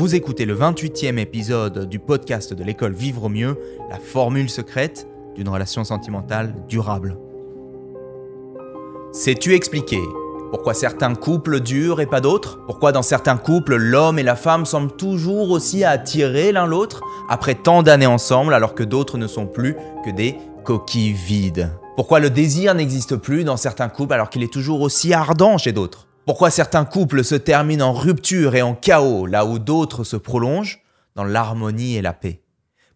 Vous écoutez le 28e épisode du podcast de l'école Vivre au mieux, la formule secrète d'une relation sentimentale durable. Sais-tu expliquer pourquoi certains couples durent et pas d'autres? Pourquoi dans certains couples, l'homme et la femme semblent toujours aussi attirés l'un l'autre après tant d'années ensemble alors que d'autres ne sont plus que des coquilles vides? Pourquoi le désir n'existe plus dans certains couples alors qu'il est toujours aussi ardent chez d'autres? Pourquoi certains couples se terminent en rupture et en chaos là où d'autres se prolongent dans l'harmonie et la paix?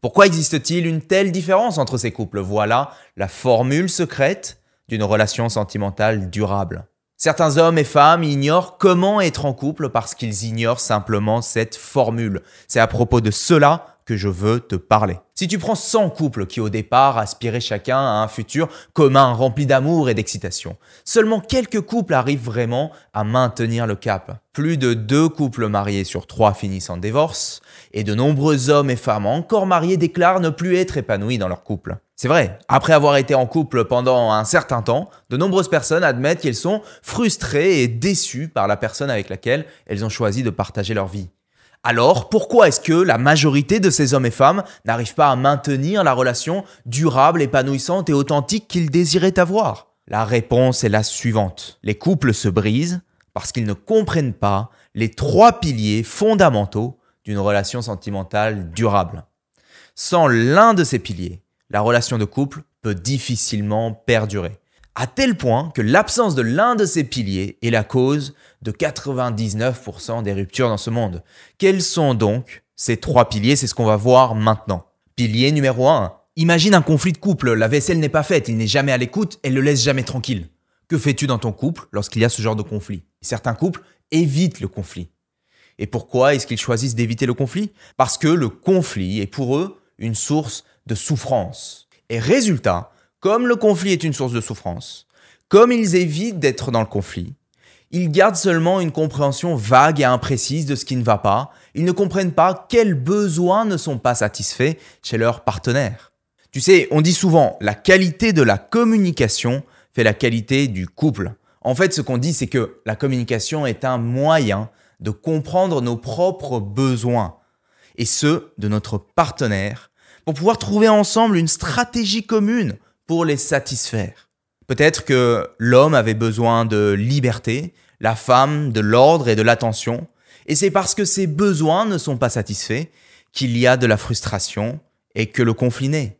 Pourquoi existe-t-il une telle différence entre ces couples? Voilà la formule secrète d'une relation sentimentale durable. Certains hommes et femmes ignorent comment être en couple parce qu'ils ignorent simplement cette formule. C'est à propos de cela que je veux te parler. Si tu prends 100 couples qui au départ aspiraient chacun à un futur commun rempli d'amour et d'excitation, seulement quelques couples arrivent vraiment à maintenir le cap. Plus de deux couples mariés sur trois finissent en divorce, et de nombreux hommes et femmes encore mariés déclarent ne plus être épanouis dans leur couple. C'est vrai, après avoir été en couple pendant un certain temps, de nombreuses personnes admettent qu'elles sont frustrées et déçues par la personne avec laquelle elles ont choisi de partager leur vie. Alors, pourquoi est-ce que la majorité de ces hommes et femmes n'arrivent pas à maintenir la relation durable, épanouissante et authentique qu'ils désiraient avoir? La réponse est la suivante. Les couples se brisent parce qu'ils ne comprennent pas les trois piliers fondamentaux d'une relation sentimentale durable. Sans l'un de ces piliers, la relation de couple peut difficilement perdurer à tel point que l'absence de l'un de ces piliers est la cause de 99% des ruptures dans ce monde. Quels sont donc ces trois piliers? C'est ce qu'on va voir maintenant. Pilier numéro 1. Imagine un conflit de couple, la vaisselle n'est pas faite, il n'est jamais à l'écoute, elle le laisse jamais tranquille. Que fais-tu dans ton couple lorsqu'il y a ce genre de conflit? Certains couples évitent le conflit. Et pourquoi est-ce qu'ils choisissent d'éviter le conflit? Parce que le conflit est pour eux une source de souffrance. Et résultat, comme le conflit est une source de souffrance, comme ils évitent d'être dans le conflit, ils gardent seulement une compréhension vague et imprécise de ce qui ne va pas, ils ne comprennent pas quels besoins ne sont pas satisfaits chez leur partenaire. Tu sais, on dit souvent la qualité de la communication fait la qualité du couple. En fait, ce qu'on dit, c'est que la communication est un moyen de comprendre nos propres besoins, et ceux de notre partenaire, pour pouvoir trouver ensemble une stratégie commune pour les satisfaire. Peut-être que l'homme avait besoin de liberté, la femme de l'ordre et de l'attention, et c'est parce que ces besoins ne sont pas satisfaits qu'il y a de la frustration et que le conflit naît.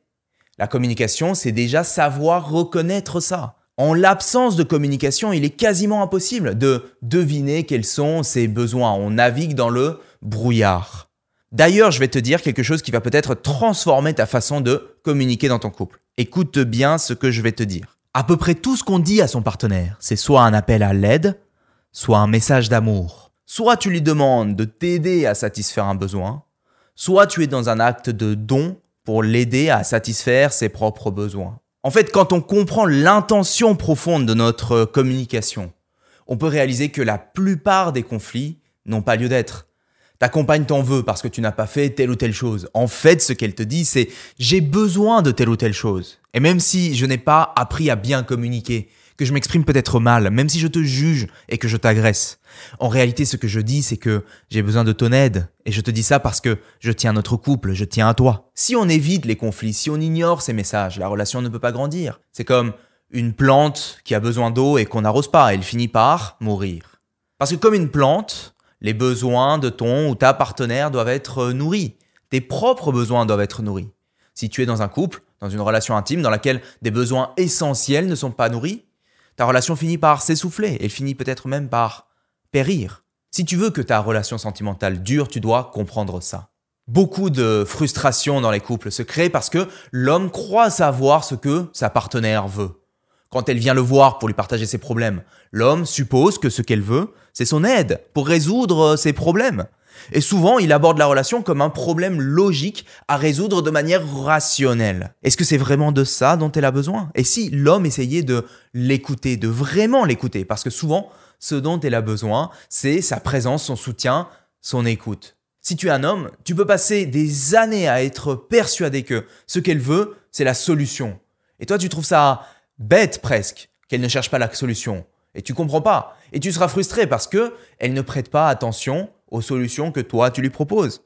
La communication, c'est déjà savoir reconnaître ça. En l'absence de communication, il est quasiment impossible de deviner quels sont ces besoins. On navigue dans le brouillard. D'ailleurs, je vais te dire quelque chose qui va peut-être transformer ta façon de communiquer dans ton couple. Écoute bien ce que je vais te dire. À peu près tout ce qu'on dit à son partenaire, c'est soit un appel à l'aide, soit un message d'amour. Soit tu lui demandes de t'aider à satisfaire un besoin, soit tu es dans un acte de don pour l'aider à satisfaire ses propres besoins. En fait, quand on comprend l'intention profonde de notre communication, on peut réaliser que la plupart des conflits n'ont pas lieu d'être. Ta compagne t'en veut parce que tu n'as pas fait telle ou telle chose. En fait, ce qu'elle te dit, c'est j'ai besoin de telle ou telle chose. Et même si je n'ai pas appris à bien communiquer, que je m'exprime peut-être mal, même si je te juge et que je t'agresse, en réalité, ce que je dis, c'est que j'ai besoin de ton aide. Et je te dis ça parce que je tiens à notre couple, je tiens à toi. Si on évite les conflits, si on ignore ces messages, la relation ne peut pas grandir. C'est comme une plante qui a besoin d'eau et qu'on n'arrose pas, elle finit par mourir. Parce que comme une plante, les besoins de ton ou ta partenaire doivent être euh, nourris. Tes propres besoins doivent être nourris. Si tu es dans un couple, dans une relation intime dans laquelle des besoins essentiels ne sont pas nourris, ta relation finit par s'essouffler et finit peut-être même par périr. Si tu veux que ta relation sentimentale dure, tu dois comprendre ça. Beaucoup de frustration dans les couples se créent parce que l'homme croit savoir ce que sa partenaire veut. Quand elle vient le voir pour lui partager ses problèmes, l'homme suppose que ce qu'elle veut, c'est son aide pour résoudre euh, ses problèmes. Et souvent, il aborde la relation comme un problème logique à résoudre de manière rationnelle. Est-ce que c'est vraiment de ça dont elle a besoin? Et si l'homme essayait de l'écouter, de vraiment l'écouter? Parce que souvent, ce dont elle a besoin, c'est sa présence, son soutien, son écoute. Si tu es un homme, tu peux passer des années à être persuadé que ce qu'elle veut, c'est la solution. Et toi, tu trouves ça bête presque qu'elle ne cherche pas la solution. Et tu comprends pas. Et tu seras frustré parce que elle ne prête pas attention aux solutions que toi tu lui proposes.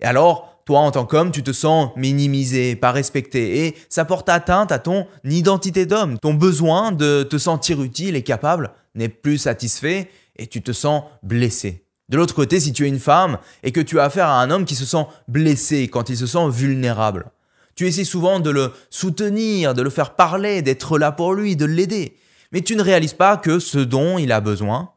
Et alors, toi en tant qu'homme, tu te sens minimisé, pas respecté, et ça porte atteinte à ton identité d'homme. Ton besoin de te sentir utile et capable n'est plus satisfait et tu te sens blessé. De l'autre côté, si tu es une femme et que tu as affaire à un homme qui se sent blessé quand il se sent vulnérable, tu essaies souvent de le soutenir, de le faire parler, d'être là pour lui, de l'aider. Mais tu ne réalises pas que ce dont il a besoin,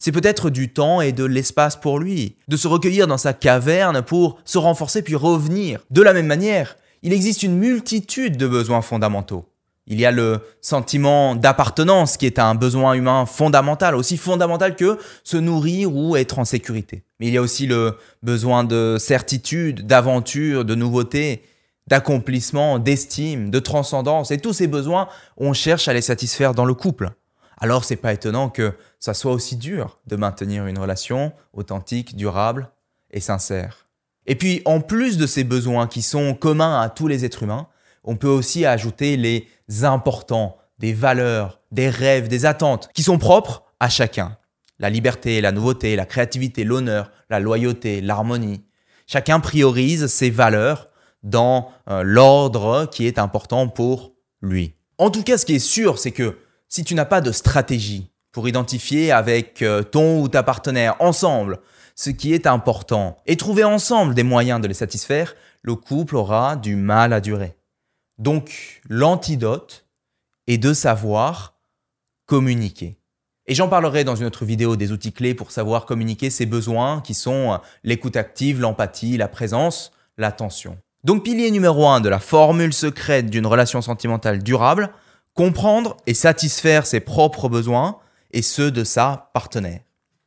c'est peut-être du temps et de l'espace pour lui, de se recueillir dans sa caverne pour se renforcer puis revenir. De la même manière, il existe une multitude de besoins fondamentaux. Il y a le sentiment d'appartenance qui est un besoin humain fondamental, aussi fondamental que se nourrir ou être en sécurité. Mais il y a aussi le besoin de certitude, d'aventure, de nouveauté, d'accomplissement, d'estime, de transcendance. Et tous ces besoins, on cherche à les satisfaire dans le couple. Alors c'est pas étonnant que ça soit aussi dur de maintenir une relation authentique, durable et sincère. Et puis en plus de ces besoins qui sont communs à tous les êtres humains, on peut aussi ajouter les importants, des valeurs, des rêves, des attentes qui sont propres à chacun. La liberté, la nouveauté, la créativité, l'honneur, la loyauté, l'harmonie. Chacun priorise ses valeurs dans euh, l'ordre qui est important pour lui. En tout cas, ce qui est sûr, c'est que si tu n'as pas de stratégie pour identifier avec euh, ton ou ta partenaire ensemble ce qui est important et trouver ensemble des moyens de les satisfaire, le couple aura du mal à durer. Donc, l'antidote est de savoir communiquer. Et j'en parlerai dans une autre vidéo des outils clés pour savoir communiquer ses besoins qui sont euh, l'écoute active, l'empathie, la présence, l'attention. Donc pilier numéro 1 de la formule secrète d'une relation sentimentale durable, comprendre et satisfaire ses propres besoins et ceux de sa partenaire.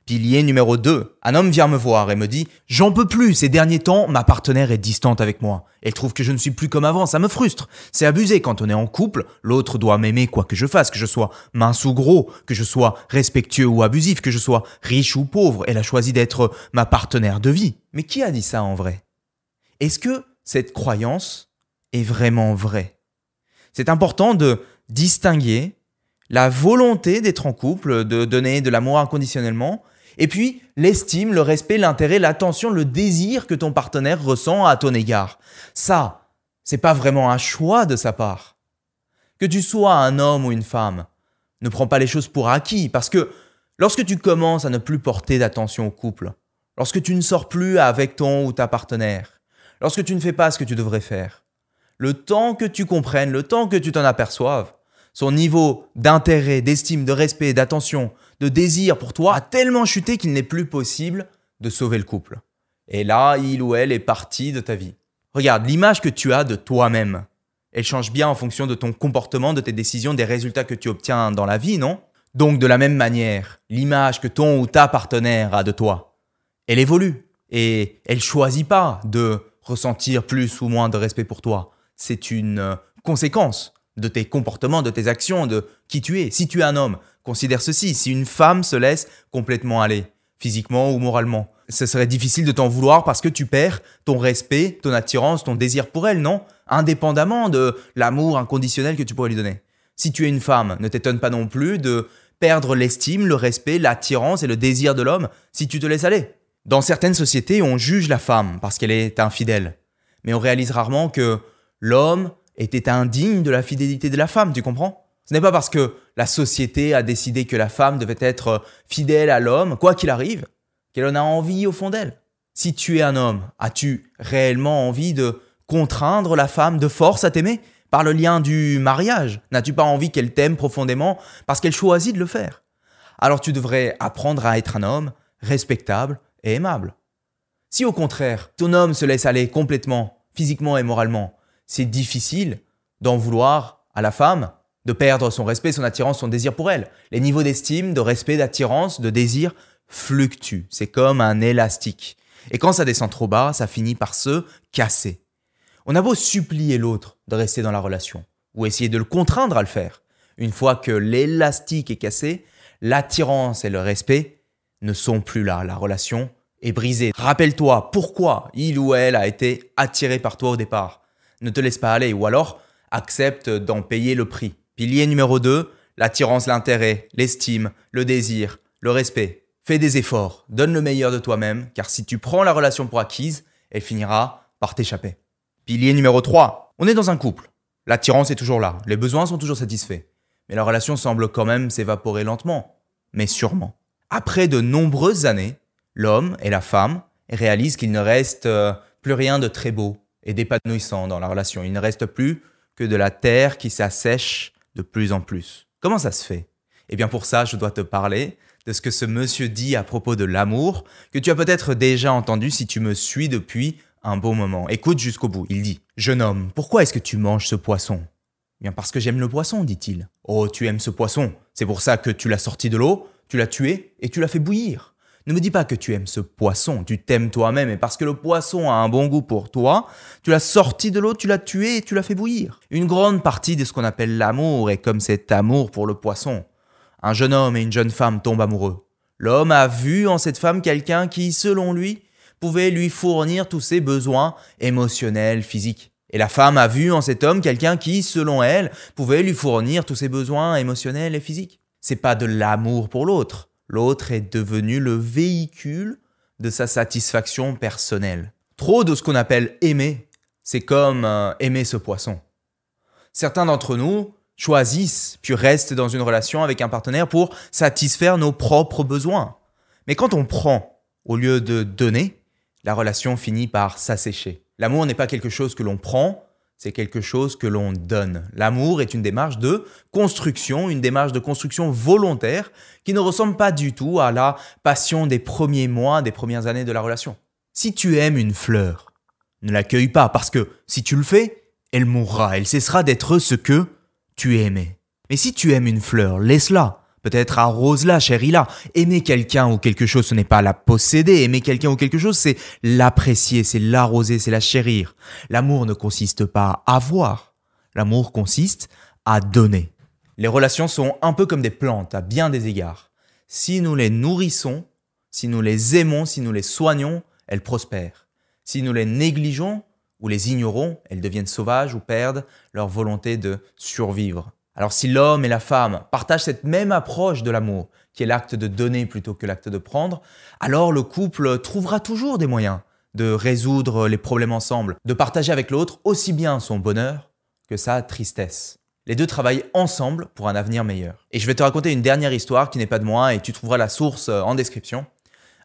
Pilier numéro 2. Un homme vient me voir et me dit J'en peux plus, ces derniers temps, ma partenaire est distante avec moi. Elle trouve que je ne suis plus comme avant, ça me frustre. C'est abusé quand on est en couple, l'autre doit m'aimer quoi que je fasse, que je sois mince ou gros, que je sois respectueux ou abusif, que je sois riche ou pauvre. Elle a choisi d'être ma partenaire de vie. Mais qui a dit ça en vrai? Est-ce que cette croyance est vraiment vraie. C'est important de distinguer la volonté d'être en couple, de donner de l'amour inconditionnellement, et puis l'estime, le respect, l'intérêt, l'attention, le désir que ton partenaire ressent à ton égard. Ça, c'est pas vraiment un choix de sa part. Que tu sois un homme ou une femme, ne prends pas les choses pour acquis, parce que lorsque tu commences à ne plus porter d'attention au couple, lorsque tu ne sors plus avec ton ou ta partenaire, lorsque tu ne fais pas ce que tu devrais faire. Le temps que tu comprennes, le temps que tu t'en aperçoives, son niveau d'intérêt, d'estime, de respect, d'attention, de désir pour toi a tellement chuté qu'il n'est plus possible de sauver le couple. Et là, il ou elle est parti de ta vie. Regarde, l'image que tu as de toi-même, elle change bien en fonction de ton comportement, de tes décisions, des résultats que tu obtiens dans la vie, non? Donc de la même manière, l'image que ton ou ta partenaire a de toi, elle évolue. Et elle choisit pas de ressentir plus ou moins de respect pour toi. C'est une euh, conséquence de tes comportements, de tes actions, de qui tu es. Si tu es un homme, considère ceci. Si une femme se laisse complètement aller, physiquement ou moralement, ce serait difficile de t'en vouloir parce que tu perds ton respect, ton attirance, ton désir pour elle, non? Indépendamment de l'amour inconditionnel que tu pourrais lui donner. Si tu es une femme, ne t'étonne pas non plus de perdre l'estime, le respect, l'attirance et le désir de l'homme si tu te laisses aller. Dans certaines sociétés, on juge la femme parce qu'elle est infidèle. Mais on réalise rarement que l'homme était indigne de la fidélité de la femme, tu comprends? Ce n'est pas parce que la société a décidé que la femme devait être fidèle à l'homme, quoi qu'il arrive, qu'elle en a envie au fond d'elle. Si tu es un homme, as-tu réellement envie de contraindre la femme de force à t'aimer? Par le lien du mariage N'as-tu pas envie qu'elle t'aime profondément parce qu'elle choisit de le faire? Alors tu devrais apprendre à être un homme respectable, aimable. Si au contraire, ton homme se laisse aller complètement, physiquement et moralement, c'est difficile d'en vouloir à la femme, de perdre son respect, son attirance, son désir pour elle. Les niveaux d'estime, de respect, d'attirance, de désir fluctuent. C'est comme un élastique. Et quand ça descend trop bas, ça finit par se casser. On a beau supplier l'autre de rester dans la relation, ou essayer de le contraindre à le faire. Une fois que l'élastique est cassé, l'attirance et le respect ne sont plus là. La relation est brisé. Rappelle-toi pourquoi il ou elle a été attiré par toi au départ. Ne te laisse pas aller ou alors accepte d'en payer le prix. Pilier numéro 2, l'attirance, l'intérêt, l'estime, le désir, le respect. Fais des efforts, donne le meilleur de toi-même, car si tu prends la relation pour acquise, elle finira par t'échapper. Pilier numéro 3. On est dans un couple. L'attirance est toujours là, les besoins sont toujours satisfaits. Mais la relation semble quand même s'évaporer lentement, mais sûrement. Après de nombreuses années, l'homme et la femme réalisent qu'il ne reste euh, plus rien de très beau et d'épanouissant dans la relation. Il ne reste plus que de la terre qui s'assèche de plus en plus. Comment ça se fait? Eh bien pour ça, je dois te parler de ce que ce monsieur dit à propos de l'amour, que tu as peut-être déjà entendu si tu me suis depuis un bon moment. Écoute jusqu'au bout. Il dit Jeune homme, pourquoi est-ce que tu manges ce poisson? Bien parce que j'aime le poisson, dit-il. Oh, tu aimes ce poisson. C'est pour ça que tu l'as sorti de l'eau, tu l'as tué et tu l'as fait bouillir. Ne me dis pas que tu aimes ce poisson, tu t'aimes toi-même et parce que le poisson a un bon goût pour toi, tu l'as sorti de l'eau, tu l'as tué et tu l'as fait bouillir. Une grande partie de ce qu'on appelle l'amour est comme cet amour pour le poisson. Un jeune homme et une jeune femme tombent amoureux. L'homme a vu en cette femme quelqu'un qui, selon lui, pouvait lui fournir tous ses besoins émotionnels, physiques. Et la femme a vu en cet homme quelqu'un qui, selon elle, pouvait lui fournir tous ses besoins émotionnels et physiques. C'est pas de l'amour pour l'autre, L'autre est devenu le véhicule de sa satisfaction personnelle. Trop de ce qu'on appelle aimer, c'est comme euh, aimer ce poisson. Certains d'entre nous choisissent puis restent dans une relation avec un partenaire pour satisfaire nos propres besoins. Mais quand on prend au lieu de donner, la relation finit par s'assécher. L'amour n'est pas quelque chose que l'on prend, c'est quelque chose que l'on donne. L'amour est une démarche de construction, une démarche de construction volontaire qui ne ressemble pas du tout à la passion des premiers mois, des premières années de la relation. Si tu aimes une fleur, ne l'accueille pas parce que si tu le fais, elle mourra, elle cessera d'être ce que tu aimais. Mais si tu aimes une fleur, laisse-la. Peut-être arrose-la, chéris-la. Aimer quelqu'un ou quelque chose, ce n'est pas la posséder. Aimer quelqu'un ou quelque chose, c'est l'apprécier, c'est l'arroser, c'est la chérir. L'amour ne consiste pas à avoir. L'amour consiste à donner. Les relations sont un peu comme des plantes à bien des égards. Si nous les nourrissons, si nous les aimons, si nous les soignons, elles prospèrent. Si nous les négligeons ou les ignorons, elles deviennent sauvages ou perdent leur volonté de survivre. Alors si l'homme et la femme partagent cette même approche de l'amour, qui est l'acte de donner plutôt que l'acte de prendre, alors le couple trouvera toujours des moyens de résoudre les problèmes ensemble, de partager avec l'autre aussi bien son bonheur que sa tristesse. Les deux travaillent ensemble pour un avenir meilleur. Et je vais te raconter une dernière histoire qui n'est pas de moi et tu trouveras la source en description.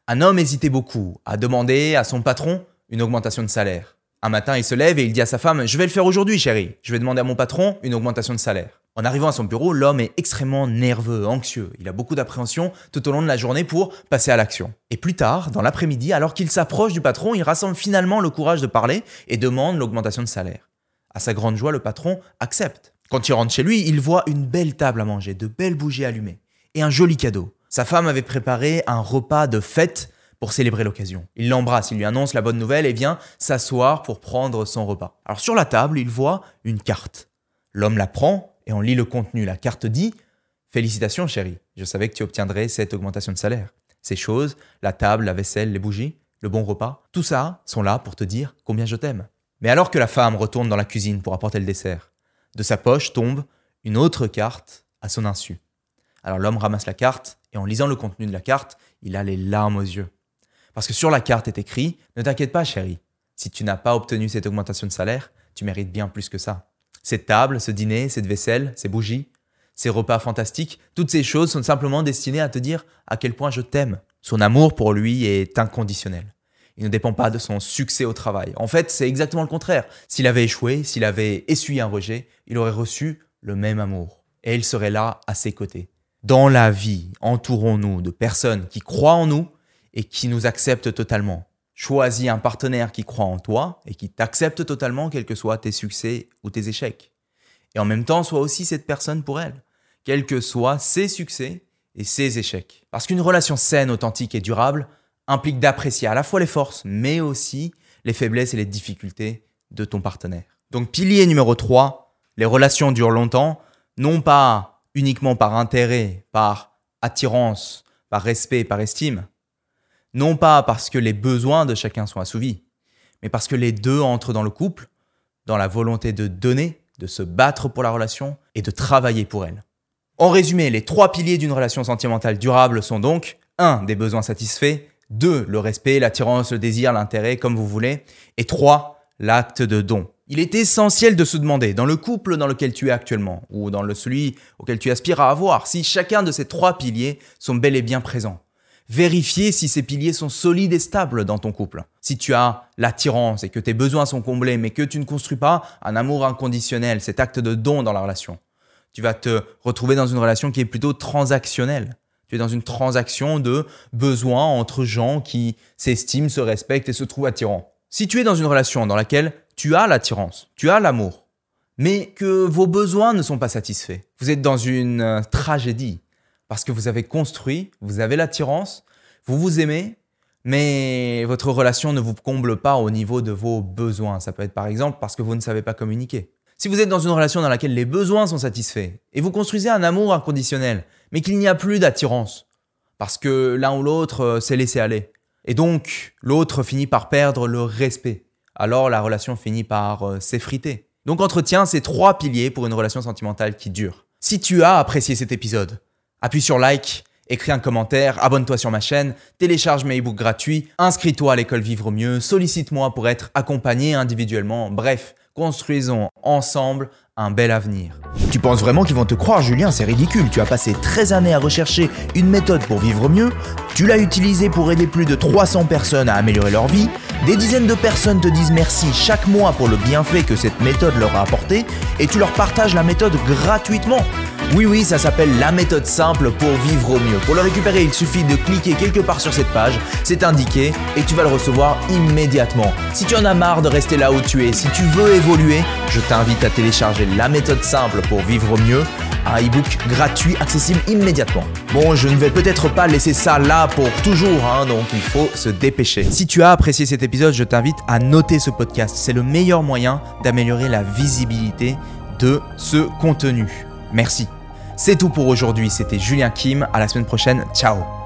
Un homme hésitait beaucoup à demander à son patron une augmentation de salaire. Un matin, il se lève et il dit à sa femme Je vais le faire aujourd'hui, chérie. Je vais demander à mon patron une augmentation de salaire. En arrivant à son bureau, l'homme est extrêmement nerveux, anxieux. Il a beaucoup d'appréhension tout au long de la journée pour passer à l'action. Et plus tard, dans l'après-midi, alors qu'il s'approche du patron, il rassemble finalement le courage de parler et demande l'augmentation de salaire. À sa grande joie, le patron accepte. Quand il rentre chez lui, il voit une belle table à manger, de belles bougies allumées et un joli cadeau. Sa femme avait préparé un repas de fête pour célébrer l'occasion. Il l'embrasse, il lui annonce la bonne nouvelle et vient s'asseoir pour prendre son repas. Alors sur la table, il voit une carte. L'homme la prend et on lit le contenu. La carte dit Félicitations, chérie, je savais que tu obtiendrais cette augmentation de salaire. Ces choses, la table, la vaisselle, les bougies, le bon repas, tout ça sont là pour te dire combien je t'aime. Mais alors que la femme retourne dans la cuisine pour apporter le dessert, de sa poche tombe une autre carte à son insu. Alors l'homme ramasse la carte et en lisant le contenu de la carte, il a les larmes aux yeux. Parce que sur la carte est écrit Ne t'inquiète pas, chérie, si tu n'as pas obtenu cette augmentation de salaire, tu mérites bien plus que ça. Cette table, ce dîner, cette vaisselle, ces bougies, ces repas fantastiques, toutes ces choses sont simplement destinées à te dire à quel point je t'aime. Son amour pour lui est inconditionnel. Il ne dépend pas de son succès au travail. En fait, c'est exactement le contraire. S'il avait échoué, s'il avait essuyé un rejet, il aurait reçu le même amour. Et il serait là à ses côtés. Dans la vie, entourons-nous de personnes qui croient en nous et qui nous acceptent totalement. Choisis un partenaire qui croit en toi et qui t'accepte totalement, quels que soient tes succès ou tes échecs. Et en même temps, sois aussi cette personne pour elle, quels que soient ses succès et ses échecs. Parce qu'une relation saine, authentique et durable implique d'apprécier à la fois les forces, mais aussi les faiblesses et les difficultés de ton partenaire. Donc pilier numéro 3, les relations durent longtemps, non pas uniquement par intérêt, par attirance, par respect, par estime, non pas parce que les besoins de chacun sont assouvis, mais parce que les deux entrent dans le couple, dans la volonté de donner, de se battre pour la relation et de travailler pour elle. En résumé, les trois piliers d'une relation sentimentale durable sont donc 1. Des besoins satisfaits. 2. Le respect, l'attirance, le désir, l'intérêt, comme vous voulez. Et 3. L'acte de don. Il est essentiel de se demander, dans le couple dans lequel tu es actuellement, ou dans le celui auquel tu aspires à avoir, si chacun de ces trois piliers sont bel et bien présents. Vérifier si ces piliers sont solides et stables dans ton couple. Si tu as l'attirance et que tes besoins sont comblés, mais que tu ne construis pas un amour inconditionnel, cet acte de don dans la relation, tu vas te retrouver dans une relation qui est plutôt transactionnelle. Tu es dans une transaction de besoins entre gens qui s'estiment, se respectent et se trouvent attirants. Si tu es dans une relation dans laquelle tu as l'attirance, tu as l'amour, mais que vos besoins ne sont pas satisfaits, vous êtes dans une tragédie parce que vous avez construit, vous avez l'attirance, vous vous aimez, mais votre relation ne vous comble pas au niveau de vos besoins. Ça peut être par exemple parce que vous ne savez pas communiquer. Si vous êtes dans une relation dans laquelle les besoins sont satisfaits et vous construisez un amour inconditionnel, mais qu'il n'y a plus d'attirance, parce que l'un ou l'autre euh, s'est laissé aller, et donc l'autre finit par perdre le respect, alors la relation finit par euh, s'effriter. Donc entretiens ces trois piliers pour une relation sentimentale qui dure. Si tu as apprécié cet épisode, Appuie sur like, écris un commentaire, abonne-toi sur ma chaîne, télécharge mes e-books gratuits, inscris-toi à l'école Vivre Mieux, sollicite-moi pour être accompagné individuellement, bref, construisons ensemble un bel avenir. Tu penses vraiment qu'ils vont te croire, Julien? C'est ridicule. Tu as passé 13 années à rechercher une méthode pour vivre mieux. Tu l'as utilisée pour aider plus de 300 personnes à améliorer leur vie. Des dizaines de personnes te disent merci chaque mois pour le bienfait que cette méthode leur a apporté. Et tu leur partages la méthode gratuitement. Oui, oui, ça s'appelle la méthode simple pour vivre au mieux. Pour le récupérer, il suffit de cliquer quelque part sur cette page, c'est indiqué, et tu vas le recevoir immédiatement. Si tu en as marre de rester là où tu es, si tu veux évoluer, je t'invite à télécharger la méthode simple pour vivre mieux, un e-book gratuit accessible immédiatement. Bon, je ne vais peut-être pas laisser ça là pour toujours, hein, donc il faut se dépêcher. Si tu as apprécié cet épisode, je t'invite à noter ce podcast. C'est le meilleur moyen d'améliorer la visibilité de ce contenu. Merci. C'est tout pour aujourd'hui, c'était Julien Kim, à la semaine prochaine, ciao